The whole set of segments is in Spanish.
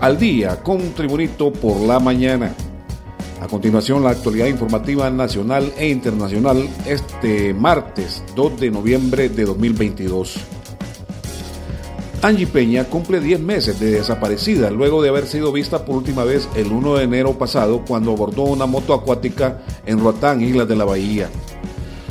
al día con Tribunito por la mañana. A continuación, la actualidad informativa nacional e internacional este martes 2 de noviembre de 2022. Angie Peña cumple 10 meses de desaparecida luego de haber sido vista por última vez el 1 de enero pasado cuando abordó una moto acuática en Roatán, Islas de la Bahía.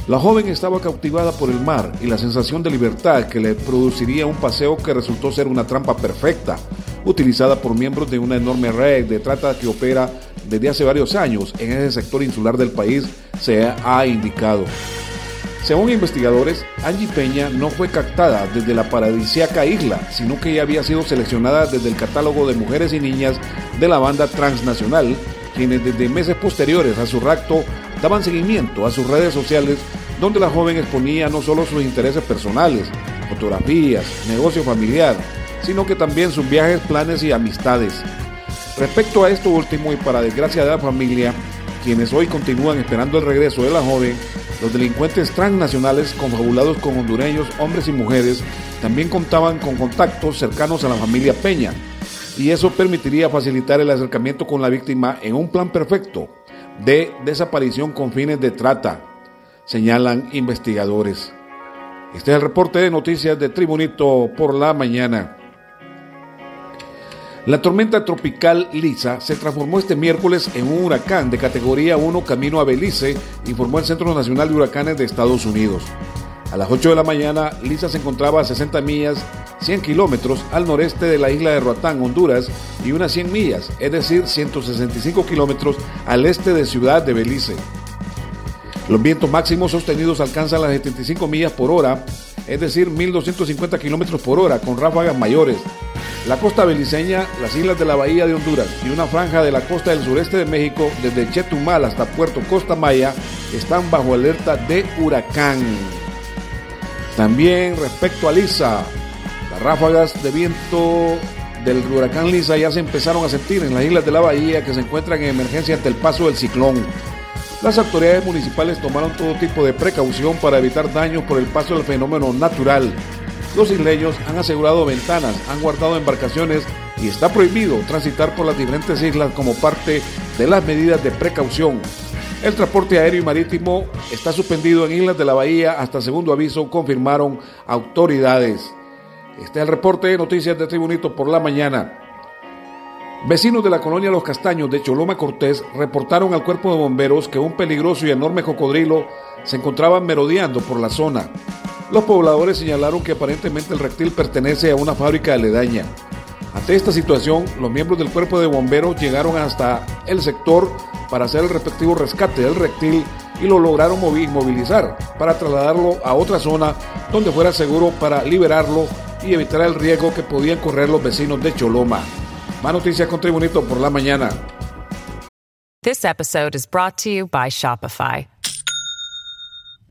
La joven estaba cautivada por el mar y la sensación de libertad que le produciría un paseo que resultó ser una trampa perfecta, utilizada por miembros de una enorme red de trata que opera desde hace varios años en ese sector insular del país, se ha indicado. Según investigadores, Angie Peña no fue captada desde la paradisíaca isla, sino que ya había sido seleccionada desde el catálogo de mujeres y niñas de la banda transnacional, quienes desde meses posteriores a su rapto daban seguimiento a sus redes sociales, donde la joven exponía no solo sus intereses personales, fotografías, negocio familiar, sino que también sus viajes, planes y amistades. Respecto a esto último y para desgracia de la familia, quienes hoy continúan esperando el regreso de la joven, los delincuentes transnacionales confabulados con hondureños, hombres y mujeres, también contaban con contactos cercanos a la familia Peña, y eso permitiría facilitar el acercamiento con la víctima en un plan perfecto de desaparición con fines de trata, señalan investigadores. Este es el reporte de noticias de Tribunito por la mañana. La tormenta tropical Lisa se transformó este miércoles en un huracán de categoría 1 camino a Belice, informó el Centro Nacional de Huracanes de Estados Unidos. A las 8 de la mañana, Lisa se encontraba a 60 millas, 100 kilómetros al noreste de la isla de Roatán, Honduras, y unas 100 millas, es decir, 165 kilómetros al este de Ciudad de Belice. Los vientos máximos sostenidos alcanzan las 75 millas por hora, es decir, 1250 kilómetros por hora, con ráfagas mayores. La costa beliceña, las islas de la Bahía de Honduras y una franja de la costa del sureste de México, desde Chetumal hasta Puerto Costa Maya, están bajo alerta de huracán. También respecto a Lisa, las ráfagas de viento del huracán Lisa ya se empezaron a sentir en las islas de la Bahía que se encuentran en emergencia ante el paso del ciclón. Las autoridades municipales tomaron todo tipo de precaución para evitar daños por el paso del fenómeno natural los isleños han asegurado ventanas, han guardado embarcaciones y está prohibido transitar por las diferentes islas como parte de las medidas de precaución. El transporte aéreo y marítimo está suspendido en Islas de la Bahía hasta segundo aviso, confirmaron autoridades. Este es el reporte de noticias de Tribunito por la mañana. Vecinos de la colonia Los Castaños de Choloma Cortés reportaron al cuerpo de bomberos que un peligroso y enorme cocodrilo se encontraba merodeando por la zona. Los pobladores señalaron que aparentemente el reptil pertenece a una fábrica aledaña. Ante esta situación, los miembros del cuerpo de bomberos llegaron hasta el sector para hacer el respectivo rescate del reptil y lo lograron movilizar para trasladarlo a otra zona donde fuera seguro para liberarlo y evitar el riesgo que podían correr los vecinos de Choloma. Más noticias con Tribunito por la mañana. This episode is brought to you by Shopify.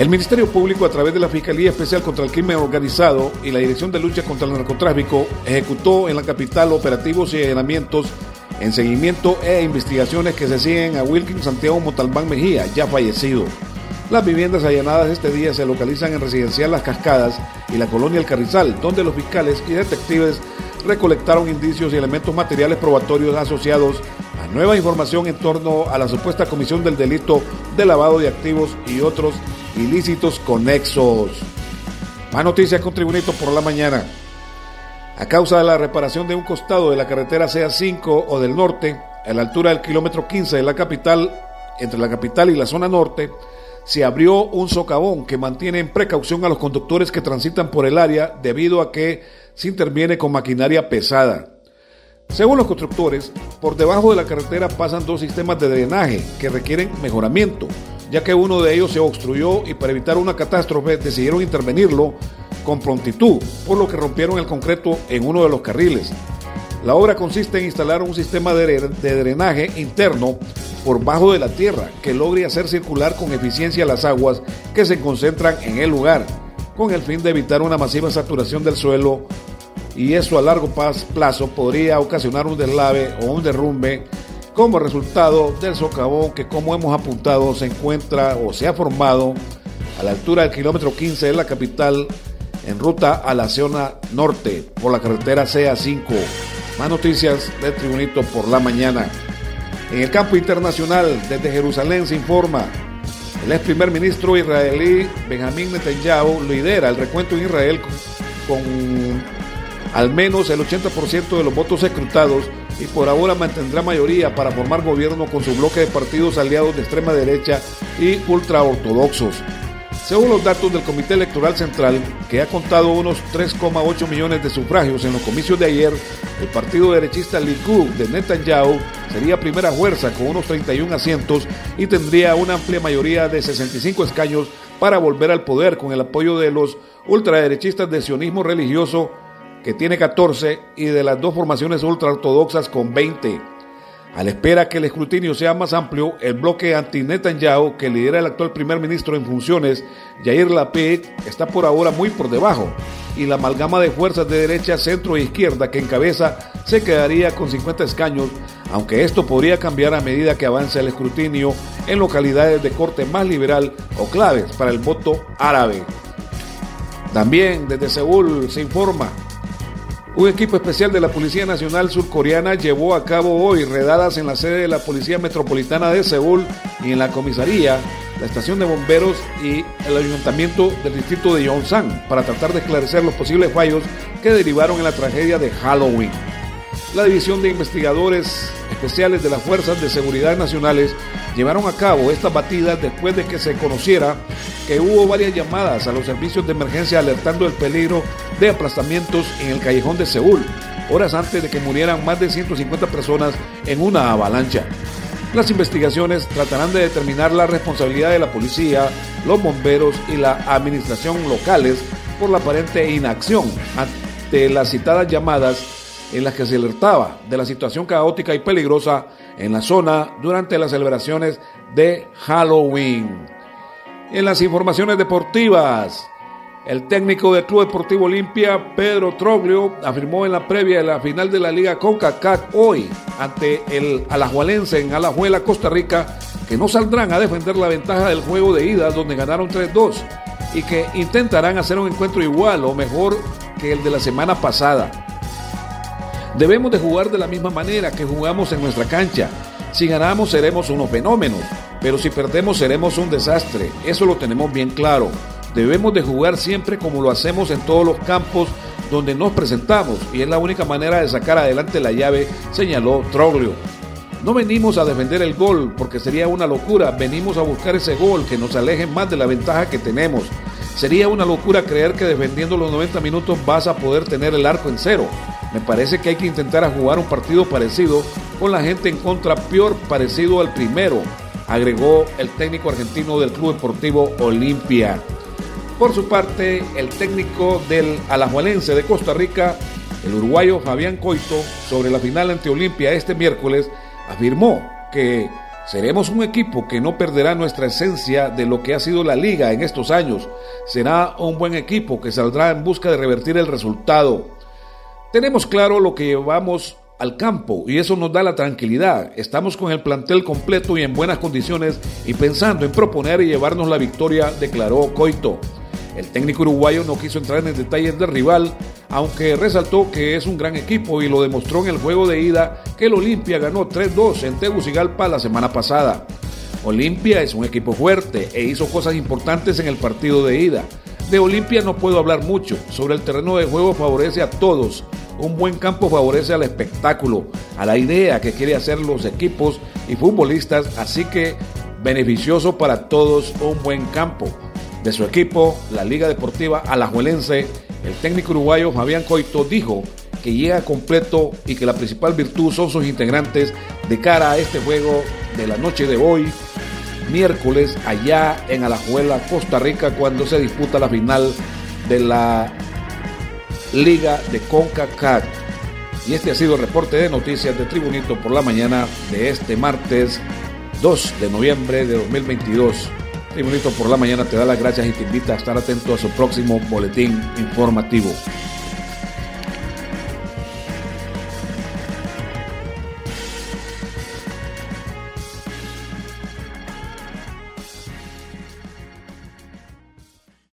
El Ministerio Público, a través de la Fiscalía Especial contra el Crimen Organizado y la Dirección de Lucha contra el Narcotráfico, ejecutó en la capital operativos y allanamientos en seguimiento e investigaciones que se siguen a Wilkin Santiago Montalbán Mejía, ya fallecido. Las viviendas allanadas este día se localizan en Residencial Las Cascadas y la colonia El Carrizal, donde los fiscales y detectives recolectaron indicios y elementos materiales probatorios asociados a nueva información en torno a la supuesta comisión del delito de lavado de activos y otros ilícitos conexos. Más noticias con Tribunito por la mañana. A causa de la reparación de un costado de la carretera CA5 o del norte, a la altura del kilómetro 15 de la capital, entre la capital y la zona norte, se abrió un socavón que mantiene en precaución a los conductores que transitan por el área debido a que se interviene con maquinaria pesada. Según los constructores, por debajo de la carretera pasan dos sistemas de drenaje que requieren mejoramiento, ya que uno de ellos se obstruyó y para evitar una catástrofe decidieron intervenirlo con prontitud, por lo que rompieron el concreto en uno de los carriles. La obra consiste en instalar un sistema de, drenaje interno por bajo de la tierra que logre hacer circular con eficiencia las aguas que se concentran en el lugar, con el fin de evitar una masiva saturación del suelo y eso a largo plazo podría ocasionar un deslave o un derrumbe como resultado del socavón que como hemos apuntado se encuentra o se ha formado a la altura del kilómetro 15 de la capital en ruta a la zona norte por la carretera CA5. Más noticias del Tribunito por la mañana. En el campo internacional, desde Jerusalén se informa, el ex primer ministro israelí Benjamín Netanyahu lidera el recuento en Israel con, al menos el 80% de los votos escrutados y por ahora mantendrá mayoría para formar gobierno con su bloque de partidos aliados de extrema derecha y ultraortodoxos. Según los datos del Comité Electoral Central, que ha contado unos 3,8 millones de sufragios en los comicios de ayer, el partido derechista Likud de Netanyahu sería primera fuerza con unos 31 asientos y tendría una amplia mayoría de 65 escaños para volver al poder con el apoyo de los ultraderechistas de sionismo religioso, que tiene 14, y de las dos formaciones ultraortodoxas con 20. A la espera que el escrutinio sea más amplio, el bloque anti-Netanyahu, que lidera el actual primer ministro en funciones, Yair Lapid, está por ahora muy por debajo, y la amalgama de fuerzas de derecha, centro e izquierda que encabeza se quedaría con 50 escaños, aunque esto podría cambiar a medida que avance el escrutinio en localidades de corte más liberal o claves para el voto árabe. También desde Seúl se informa un equipo especial de la Policía Nacional Surcoreana llevó a cabo hoy redadas en la sede de la Policía Metropolitana de Seúl y en la comisaría, la estación de bomberos y el ayuntamiento del distrito de Yongsan para tratar de esclarecer los posibles fallos que derivaron en la tragedia de Halloween. La División de Investigadores Especiales de las Fuerzas de Seguridad Nacionales llevaron a cabo estas batidas después de que se conociera hubo varias llamadas a los servicios de emergencia alertando el peligro de aplastamientos en el callejón de Seúl, horas antes de que murieran más de 150 personas en una avalancha. Las investigaciones tratarán de determinar la responsabilidad de la policía, los bomberos y la administración locales por la aparente inacción ante las citadas llamadas en las que se alertaba de la situación caótica y peligrosa en la zona durante las celebraciones de Halloween. En las informaciones deportivas, el técnico del Club Deportivo Olimpia, Pedro Troglio, afirmó en la previa de la final de la Liga CONCACAF hoy ante el Alajuelense en Alajuela, Costa Rica, que no saldrán a defender la ventaja del juego de ida donde ganaron 3-2 y que intentarán hacer un encuentro igual o mejor que el de la semana pasada. Debemos de jugar de la misma manera que jugamos en nuestra cancha. Si ganamos seremos unos fenómenos, pero si perdemos seremos un desastre. Eso lo tenemos bien claro. Debemos de jugar siempre como lo hacemos en todos los campos donde nos presentamos y es la única manera de sacar adelante la llave, señaló Troglio. No venimos a defender el gol porque sería una locura, venimos a buscar ese gol que nos aleje más de la ventaja que tenemos. Sería una locura creer que defendiendo los 90 minutos vas a poder tener el arco en cero. Me parece que hay que intentar a jugar un partido parecido con la gente en contra peor parecido al primero, agregó el técnico argentino del Club Deportivo Olimpia. Por su parte, el técnico del Alajuelense de Costa Rica, el uruguayo Fabián Coito, sobre la final ante Olimpia este miércoles, afirmó que seremos un equipo que no perderá nuestra esencia de lo que ha sido la liga en estos años. Será un buen equipo que saldrá en busca de revertir el resultado. Tenemos claro lo que llevamos al campo y eso nos da la tranquilidad. Estamos con el plantel completo y en buenas condiciones y pensando en proponer y llevarnos la victoria, declaró Coito. El técnico uruguayo no quiso entrar en detalles del rival, aunque resaltó que es un gran equipo y lo demostró en el juego de ida que el Olimpia ganó 3-2 en Tegucigalpa la semana pasada. Olimpia es un equipo fuerte e hizo cosas importantes en el partido de ida De Olimpia no puedo hablar mucho. Sobre el terreno de juego favorece a todos. Un buen campo favorece al espectáculo, a la idea que quiere hacer los equipos y futbolistas, así que beneficioso para todos un buen campo. De su equipo, la Liga Deportiva Alajuelense, el técnico uruguayo Fabián Coito dijo que llega completo y que la principal virtud son sus integrantes de cara a este juego de la noche de hoy miércoles allá en Alajuela, Costa Rica, cuando se disputa la final de la Liga de CONCACAF. Y este ha sido el reporte de noticias de Tribunito por la mañana de este martes 2 de noviembre de 2022. Tribunito por la mañana te da las gracias y te invita a estar atento a su próximo boletín informativo.